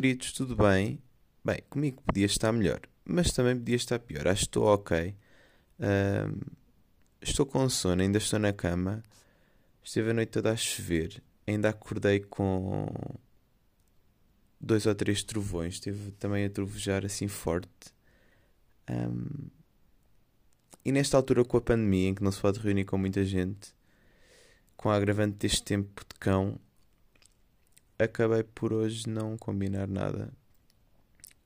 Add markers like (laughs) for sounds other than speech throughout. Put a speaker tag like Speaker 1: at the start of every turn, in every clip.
Speaker 1: queridos, tudo bem? Bem, comigo podia estar melhor, mas também podia estar pior. Acho que estou ok. Estou com sono, ainda estou na cama. Esteve a noite toda a chover. Ainda acordei com dois ou três trovões. Esteve também a trovejar assim forte. Ahm, e nesta altura, com a pandemia, em que não se pode reunir com muita gente, com a agravante deste tempo de cão, acabei por hoje não combinar nada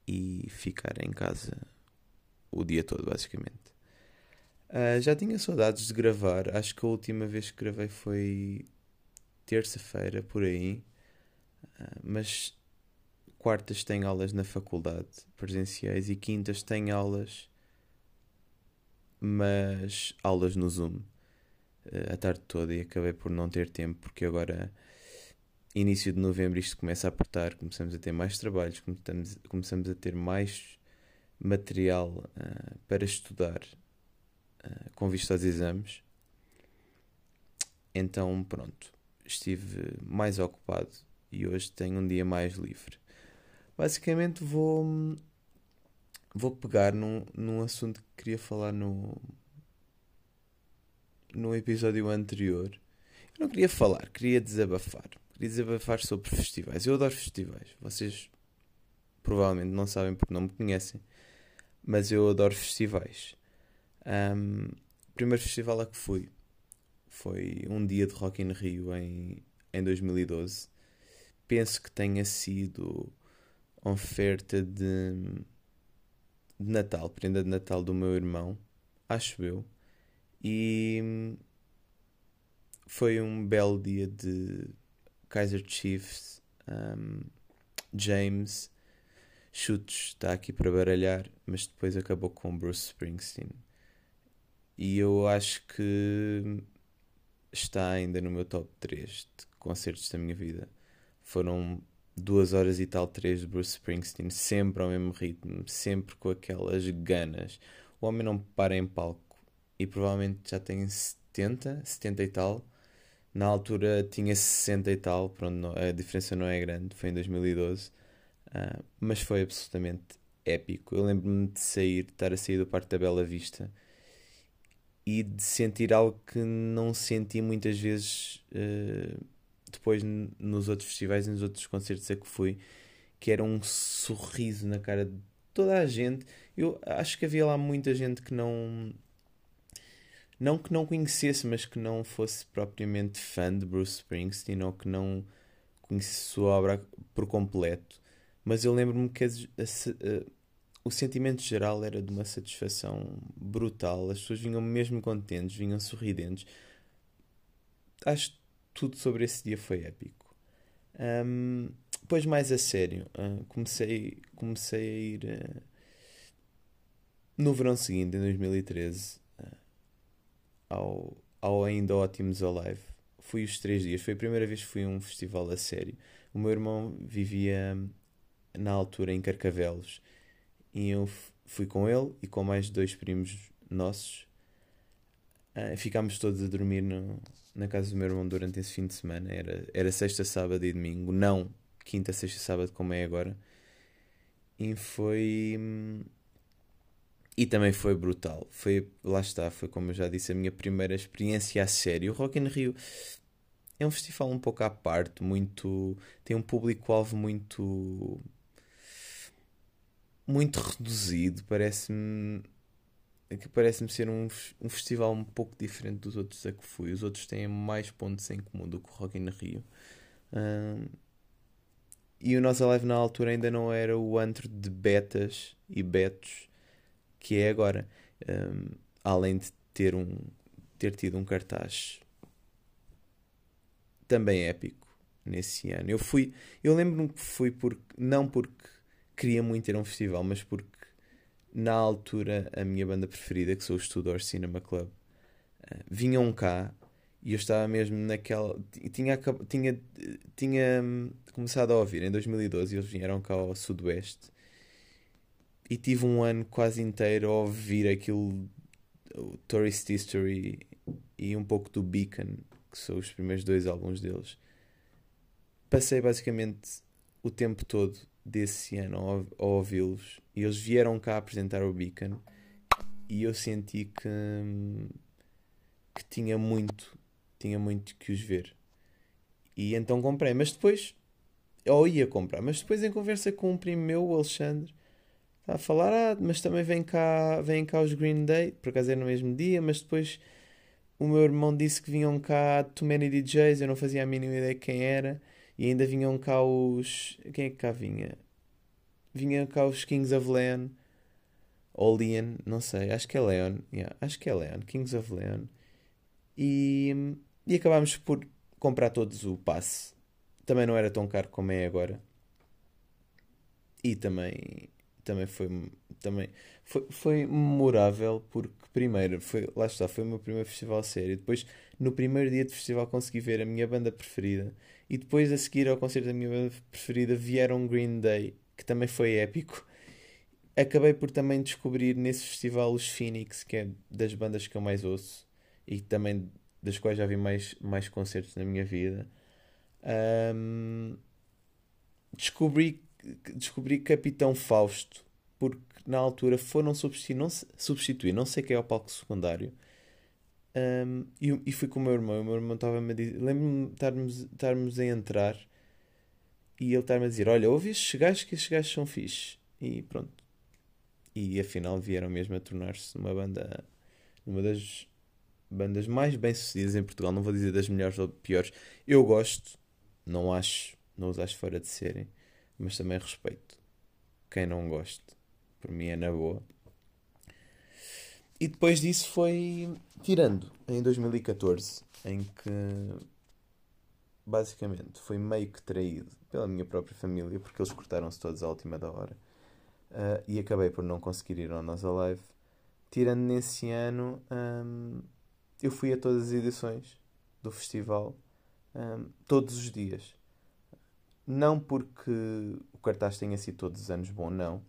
Speaker 1: e ficar em casa o dia todo, basicamente. Ah, já tinha saudades de gravar. Acho que a última vez que gravei foi terça-feira, por aí. Ah, mas quartas tenho aulas na faculdade presenciais e quintas tenho aulas, mas aulas no Zoom ah, a tarde toda e acabei por não ter tempo porque agora início de novembro isto começa a apertar, começamos a ter mais trabalhos, começamos, começamos a ter mais material ah, para estudar ah, com vista aos exames. Então, pronto, estive mais ocupado e hoje tenho um dia mais livre. Basicamente, vou, vou pegar num, num assunto que queria falar no, no episódio anterior. Eu não queria falar, queria desabafar. Queria desabafar sobre festivais. Eu adoro festivais. Vocês provavelmente não sabem porque não me conhecem, mas eu adoro festivais. Ahm, o primeiro festival a que fui foi um dia de Rock in Rio em, em 2012. Penso que tenha sido oferta de, de Natal, prenda de Natal do meu irmão, acho eu. E foi um belo dia de Kaiser Chiefs, um, James, chutes, está aqui para baralhar, mas depois acabou com Bruce Springsteen. E eu acho que está ainda no meu top 3 de concertos da minha vida. Foram duas horas e tal, três de Bruce Springsteen, sempre ao mesmo ritmo, sempre com aquelas ganas. O homem não para em palco e provavelmente já tem 70, 70 e tal. Na altura tinha 60 e tal, pronto, a diferença não é grande, foi em 2012. Ah, mas foi absolutamente épico. Eu lembro-me de sair, de estar a sair do Parque da Bela Vista e de sentir algo que não senti muitas vezes eh, depois nos outros festivais e nos outros concertos a que fui, que era um sorriso na cara de toda a gente. Eu acho que havia lá muita gente que não. Não que não conhecesse, mas que não fosse propriamente fã de Bruce Springsteen ou que não conhecesse sua obra por completo. Mas eu lembro-me que a se- a- o sentimento geral era de uma satisfação brutal. As pessoas vinham mesmo contentes, vinham sorridentes. Acho que tudo sobre esse dia foi épico. Ahm, depois, mais a sério, ah, comecei, comecei a ir ah, no verão seguinte, em 2013, ah, ao, ao ainda Ótimos Alive. Fui os três dias. Foi a primeira vez que fui a um festival a sério. O meu irmão vivia na altura em Carcavelos e eu fui com ele e com mais dois primos nossos. Ah, ficámos todos a dormir no- na casa do meu irmão durante esse fim de semana. Era, era sexta, sábado e domingo, não quinta, sexta, sábado como é agora. E foi. E também foi brutal. Foi, lá está, foi como eu já disse, a minha primeira experiência a sério. O Rock in Rio é um festival um pouco à parte, muito. tem um público-alvo muito. muito reduzido. Parece-me que parece-me ser um, um festival um pouco diferente dos outros a que fui. Os outros têm mais pontos em comum do que o Rock in Rio. Ahm, e o nosso live na altura ainda não era o antro de betas e betos que é agora. Ahm, além de ter, um, ter tido um cartaz também épico nesse ano. Eu fui, eu lembro-me que fui porque, não porque queria muito ir um festival, mas porque na altura a minha banda preferida, que sou os Tudor Cinema Club, eh, vinham cá e eu estava mesmo naquela. ti- Tinha, tinha, tinha hum, começado a ouvir em 2012 e eles vieram cá ao Sudoeste e tive um ano quase inteiro a ouvir aquilo, o Tourist History e um pouco do Beacon, que são os primeiros dois álbuns deles. Passei basicamente o tempo todo desse ano a ouvi-los e eles vieram cá apresentar o Beacon e eu senti que, que tinha muito, tinha muito que os ver. E então comprei, mas depois, ou ia comprar, mas depois em conversa com um primo meu, o Alexandre, a falar, ah, mas também vem cá, vem cá os Green Day, por acaso era no mesmo dia, mas depois o meu irmão disse que vinham cá Too Many DJs, eu não fazia a mínima ideia quem era, e ainda vinham cá os. Quem é que cá vinha? Vinham cá os Kings of Leon, ou Leon, não sei, acho que é Leon, yeah, acho que é Leon, Kings of Leon, e, e acabámos por comprar todos o passe. Também não era tão caro como é agora. E também também foi também foi, foi memorável porque primeiro foi lá está foi o meu primeiro festival sério. Depois no primeiro dia de festival consegui ver a minha banda preferida. E depois a seguir ao concerto da minha banda preferida vieram Green Day que também foi épico. Acabei por também descobrir nesse festival os Phoenix que é das bandas que eu mais ouço e também das quais já vi mais mais concertos na minha vida. Um, descobri descobri Capitão Fausto, porque na altura foram substituir, não, substituir, não sei quem é o palco secundário. Um, e, e, fui com o meu irmão. O meu irmão estava-me a dizer. Lembro-me de estarmos a entrar e ele estar-me a dizer: Olha, ouvi estes gajos que estes gajos são fixe. E pronto. E afinal vieram mesmo a tornar-se uma banda. Uma das bandas mais bem-sucedidas em Portugal. Não vou dizer das melhores ou piores. Eu gosto, não acho, não os acho fora de serem mas também respeito quem não goste. Por mim é na boa. E depois disso foi tirando em 2014, em que basicamente foi meio que traído pela minha própria família, porque eles cortaram-se todos à última da hora. Uh, e acabei por não conseguir ir ao Nós Alive. Tirando nesse ano, um, eu fui a todas as edições do festival, um, todos os dias. Não porque o cartaz tenha sido todos os anos bom, não.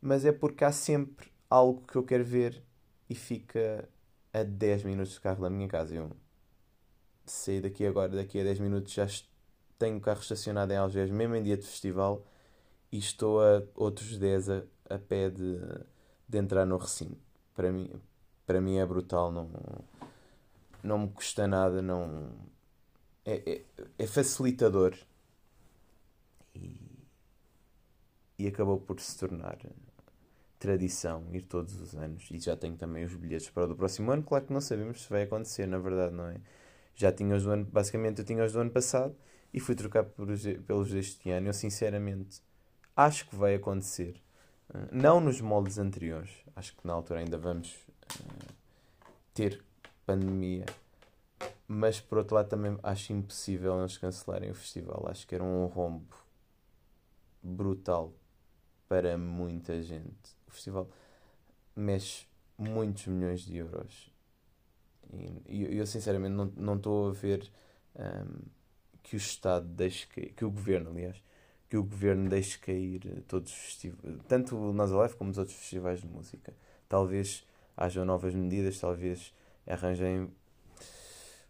Speaker 1: Mas é porque há sempre algo que eu quero ver e fica a 10 minutos de carro da minha casa. Eu saí daqui agora, daqui a 10 minutos já tenho o carro estacionado em Algés, mesmo em dia de festival, e estou a outros 10 a, a pé de, de entrar no recinto. Para mim, para mim é brutal, não, não me custa nada, não é, é, é facilitador e, e acabou por se tornar tradição ir todos os anos. E já tenho também os bilhetes para o do próximo ano. Claro que não sabemos se vai acontecer, na verdade, não é? Já tinha os do ano, basicamente eu tinha os do ano passado e fui trocar por, pelos deste ano. Eu sinceramente acho que vai acontecer. Uh, não nos moldes anteriores. Acho que na altura ainda vamos uh, ter pandemia. Mas por outro lado também acho impossível eles cancelarem o festival. Acho que era um rombo brutal para muita gente. O festival mexe muitos milhões de euros. E eu, eu sinceramente não estou a ver um, que o Estado deixe cair, que o Governo, aliás, que o Governo deixe cair todos os festivais, tanto o Nazalife como os outros festivais de música. Talvez hajam novas medidas, talvez arranjem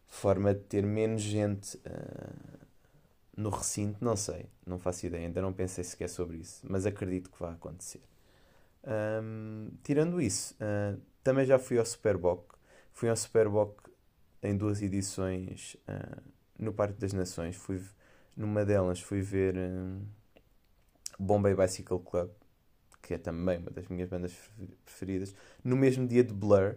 Speaker 1: forma de ter menos gente uh, no recinto, não sei, não faço ideia, ainda não pensei sequer sobre isso, mas acredito que vai acontecer. Um, tirando isso, uh, também já fui ao Superboc, fui ao Superboc em duas edições uh, no Parque das Nações, fui, numa delas fui ver uh, Bombay Bicycle Club, que é também uma das minhas bandas preferidas, no mesmo dia de Blur.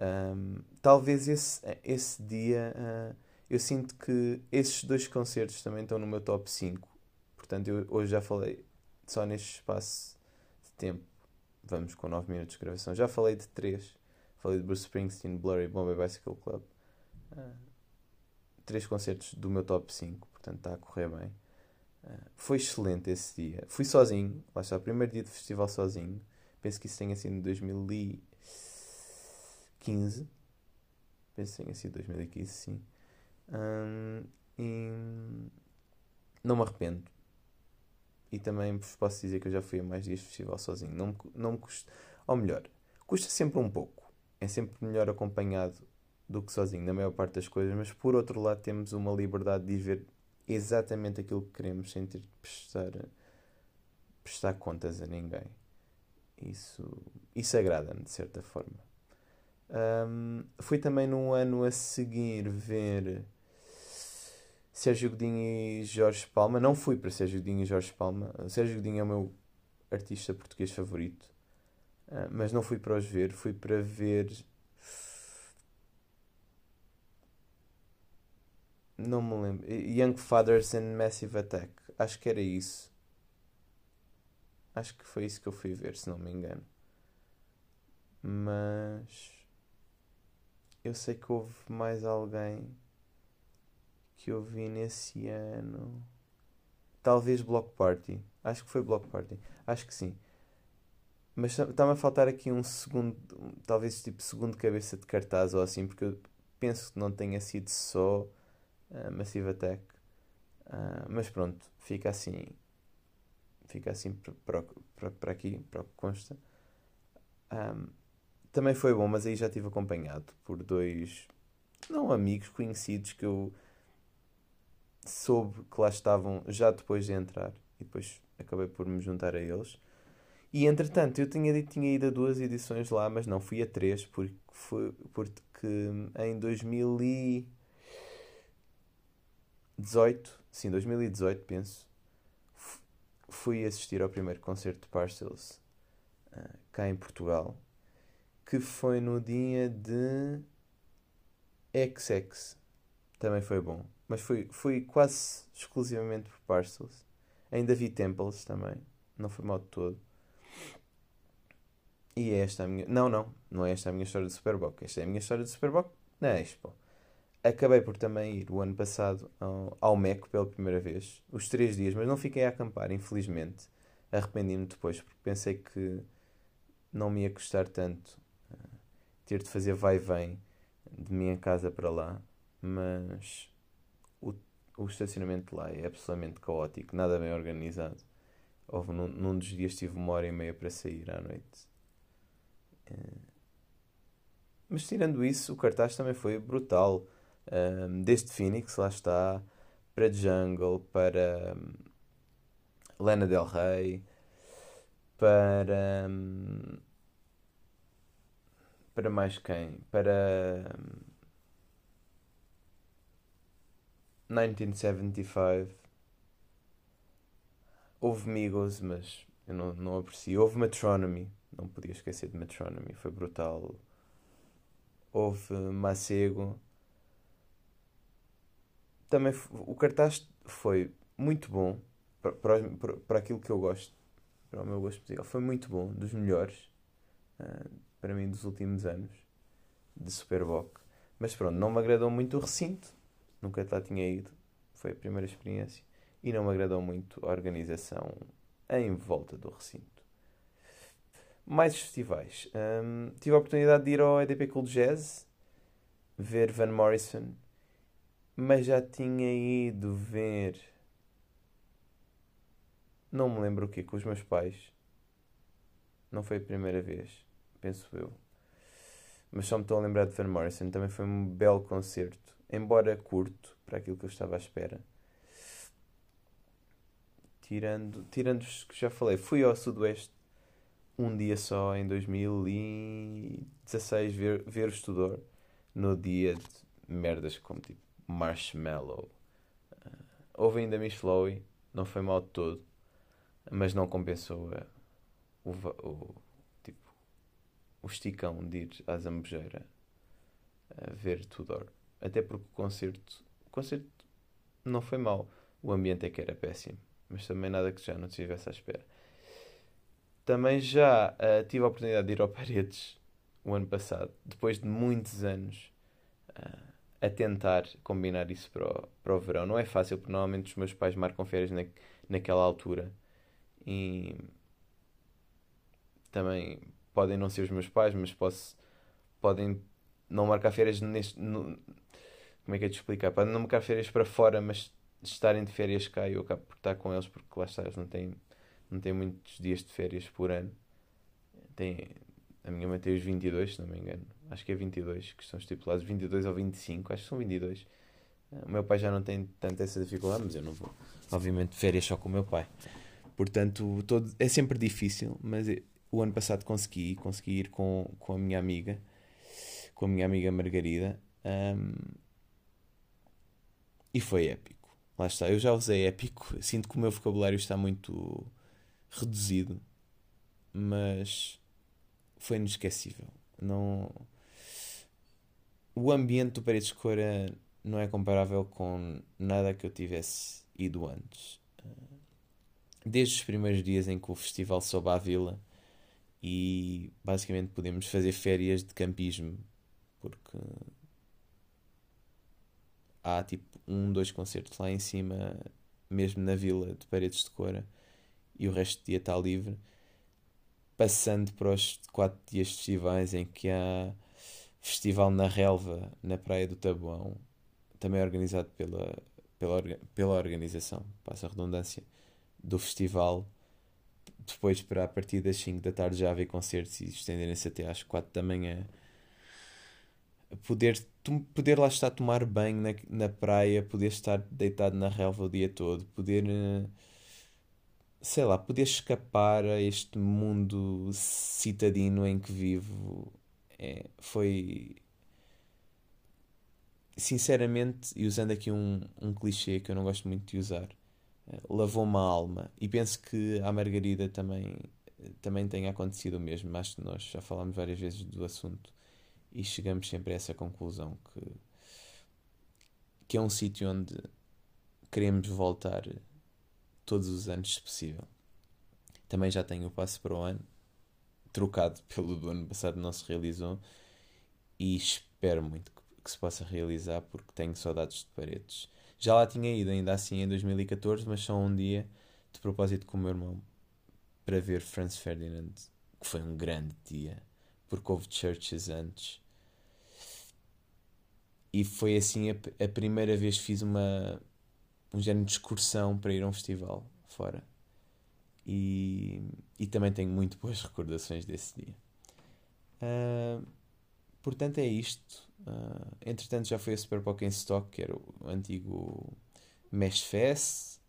Speaker 1: Um, talvez esse, esse dia uh, eu sinto que esses dois concertos também estão no meu top 5. Portanto, eu hoje já falei só neste espaço de tempo. Vamos com 9 minutos de gravação. Já falei de 3. Falei de Bruce Springsteen, Blur e Bombay Bicycle Club. Uh, três concertos do meu top 5. Portanto, está a correr bem. Uh, foi excelente esse dia. Fui sozinho. Lá está, o primeiro dia de festival sozinho. Penso que isso tenha sido em 2015. Penso que tenha sido 2015, sim e não me arrependo. E também vos posso dizer que eu já fui a mais dias de festival sozinho. Não me, não me custa. Ou melhor, custa sempre um pouco. É sempre melhor acompanhado do que sozinho, na maior parte das coisas. Mas por outro lado, temos uma liberdade de ver exatamente aquilo que queremos sem ter de prestar, prestar contas a ninguém. Isso, isso agrada-me de certa forma. Um, fui também no ano a seguir ver Sérgio Godinho e Jorge Palma. Não fui para Sérgio Godinho e Jorge Palma. Sérgio Godinho é o meu artista português favorito. Uh, mas não fui para os ver. Fui para ver. Não me lembro. Young Fathers and Massive Attack. Acho que era isso. Acho que foi isso que eu fui ver, se não me engano. Mas. Eu sei que houve mais alguém que eu vi nesse ano. Talvez Block Party. Acho que foi Block Party. Acho que sim. Mas está-me a faltar aqui um segundo, talvez tipo segundo cabeça de cartaz ou assim, porque eu penso que não tenha sido só uh, Massive Attack. Uh, mas pronto, fica assim. Fica assim para aqui, para o que consta. Um, também foi bom, mas aí já estive acompanhado por dois, não amigos, conhecidos que eu soube que lá estavam já depois de entrar e depois acabei por me juntar a eles. E entretanto, eu tinha tinha ido a duas edições lá, mas não, fui a três, porque, foi, porque em 2018, sim, 2018 penso, fui assistir ao primeiro concerto de Parcels uh, cá em Portugal, que foi no dia de XX. Também foi bom. Mas fui, fui quase exclusivamente por Parcels. Ainda vi Temples também. Não foi mal de todo. E é esta a minha. Não, não. Não é esta a minha história de Superboc. Esta é a minha história de Superboc na Expo. Acabei por também ir o ano passado ao, ao Meco pela primeira vez. Os três dias, mas não fiquei a acampar, infelizmente. Arrependi-me depois porque pensei que não me ia custar tanto uh, ter de fazer vai e vem de minha casa para lá. Mas o estacionamento lá é absolutamente caótico, nada bem organizado. Houve, num, num dos dias tive uma hora e meia para sair à noite. É... Mas tirando isso, o cartaz também foi brutal. Um, desde Phoenix, lá está, para Jungle, para um, Lana Del Rey, para. Um, para mais quem? Para. 1975. Houve Migos, mas eu não, não aprecio. Houve Metronomy, não podia esquecer de Metronomy, foi brutal. Houve Macego. Também o cartaz foi muito bom para, para, para aquilo que eu gosto, para o meu gosto musical. Foi muito bom, dos melhores uh, para mim dos últimos anos de Superboc. Mas pronto, não me agradou muito o recinto nunca lá tinha ido, foi a primeira experiência e não me agradou muito a organização em volta do recinto. Mais festivais. Um, tive a oportunidade de ir ao EDP Cool Jazz, ver Van Morrison, mas já tinha ido ver. Não me lembro o que, com os meus pais. Não foi a primeira vez, penso eu. Mas só me estou a lembrar de Van Morrison. Também foi um belo concerto embora curto para aquilo que eu estava à espera. Tirando, tirando os que já falei, fui ao Sudoeste um dia só em 2016 ver, ver o Estudor no dia de merdas como tipo Marshmallow. Uh, houve ainda Miss Flowey, não foi mal de todo, mas não compensou a, o, o, tipo, o esticão de ir à Zambujeira a ver Tudor. Até porque o concerto, o concerto não foi mau. O ambiente é que era péssimo. Mas também nada que já não estivesse à espera. Também já uh, tive a oportunidade de ir ao Paredes o ano passado, depois de muitos anos uh, a tentar combinar isso para o, para o verão. Não é fácil, porque normalmente os meus pais marcam férias na, naquela altura e também podem não ser os meus pais, mas posso, podem não marcar férias neste, como é que é de explicar? Podem não marcar férias para fora, mas estarem de férias cá eu acabo por estar com eles porque lá está, eles não têm, não têm muitos dias de férias por ano. Tem, a minha mãe tem os 22, se não me engano. Acho que é 22 que estão estipulados, 22 ou 25, acho que são 22. O meu pai já não tem tanta essa dificuldade, mas eu não vou, obviamente, férias só com o meu pai. Portanto, todo, é sempre difícil, mas o ano passado consegui, consegui ir com, com a minha amiga, com a minha amiga Margarida, um, e foi épico. Lá está, eu já usei épico, sinto que o meu vocabulário está muito reduzido, mas foi inesquecível. Não... O ambiente do Paredes de Cora não é comparável com nada que eu tivesse ido antes. Desde os primeiros dias em que o festival soube à vila e basicamente podemos fazer férias de campismo porque há tipo um, dois concertos lá em cima, mesmo na vila de Paredes de Cora, e o resto do dia está livre. Passando para os quatro dias de festivais em que há festival na relva, na Praia do Tabuão, também organizado pela, pela, pela organização, passa a redundância, do festival. Depois, para a partir das 5 da tarde, já haver concertos e estenderem-se até às 4 da manhã poder, poder lá estar a tomar banho na, na praia, poder estar deitado na relva o dia todo, poder eh, sei lá, poder escapar a este mundo citadino em que vivo é, foi sinceramente, e usando aqui um, um clichê que eu não gosto muito de usar, eh, lavou-me a alma. E penso que à Margarida também, também tenha acontecido o mesmo. Acho que nós já falámos várias vezes do assunto e chegamos sempre a essa conclusão que, que é um sítio onde queremos voltar todos os anos, se possível. Também já tenho o passo para o ano, trocado (laughs) pelo do ano passado, não se realizou, e espero muito que, que se possa realizar porque tenho saudades de paredes. Já lá tinha ido, ainda assim, em 2014, mas só um dia, de propósito com o meu irmão, para ver Franz Ferdinand, que foi um grande dia porque houve churches antes. E foi assim a, a primeira vez que fiz uma um género de excursão para ir a um festival fora. E, e também tenho muito boas (laughs) recordações desse dia. Uh, portanto, é isto. Uh, entretanto, já foi a Super Pokémon Stock, que era o antigo Mesh Fest.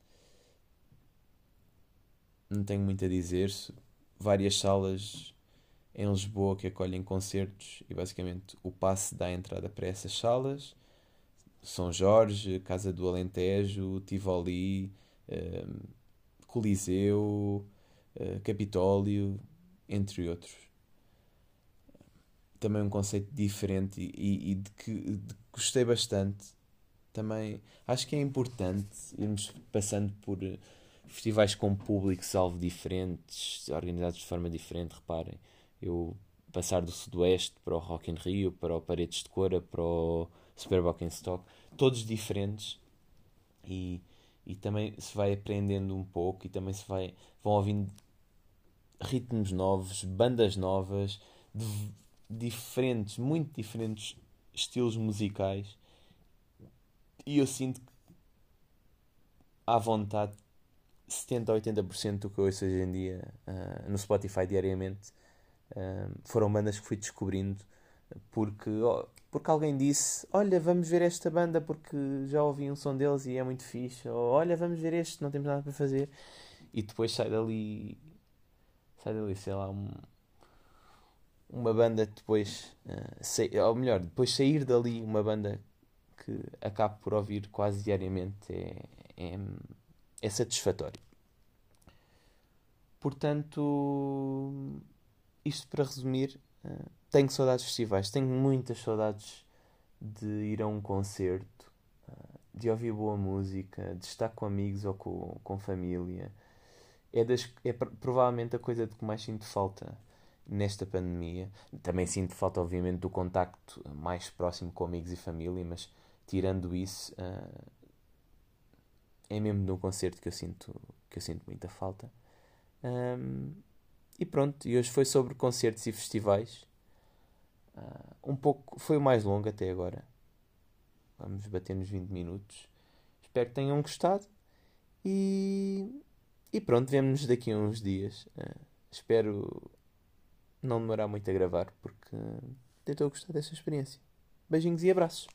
Speaker 1: Não tenho muito a dizer. Várias salas em Lisboa que acolhem concertos e basicamente o passe dá entrada para essas salas. São Jorge, Casa do Alentejo, Tivoli, eh, Coliseu, eh, Capitólio, entre outros. Também um conceito diferente e, e de, que, de gostei bastante. Também acho que é importante irmos passando por festivais com públicos alvo diferentes, organizados de forma diferente, reparem eu passar do Sudoeste para o Rock in Rio, para o Paredes de Cora, para o Super Stock, todos diferentes. E, e também se vai aprendendo um pouco e também se vai vão ouvindo ritmos novos, bandas novas, diferentes, muito diferentes estilos musicais. E eu sinto que à vontade 70 a 80% do que eu ouço hoje em dia uh, no Spotify diariamente foram bandas que fui descobrindo porque, porque alguém disse: Olha, vamos ver esta banda porque já ouvi um som deles e é muito fixe. Ou Olha, vamos ver este, não temos nada para fazer. E depois sai dali, sai dali, sei lá, um, uma banda depois, uh, sei, ou melhor, depois sair dali uma banda que acabo por ouvir quase diariamente é, é, é satisfatório. Portanto, isto para resumir, uh, tenho saudades de festivais, tenho muitas saudades de ir a um concerto, uh, de ouvir boa música, de estar com amigos ou com, com família. É, das, é provavelmente a coisa de que mais sinto falta nesta pandemia. Também sinto falta, obviamente, do contacto mais próximo com amigos e família, mas tirando isso, uh, é mesmo de um concerto que eu sinto, que eu sinto muita falta. Um, e pronto, e hoje foi sobre concertos e festivais. Uh, um pouco, foi o mais longo até agora. Vamos bater nos 20 minutos. Espero que tenham gostado. E, e pronto, vemo-nos daqui a uns dias. Uh, espero não demorar muito a gravar porque tentou gostar dessa experiência. Beijinhos e abraços.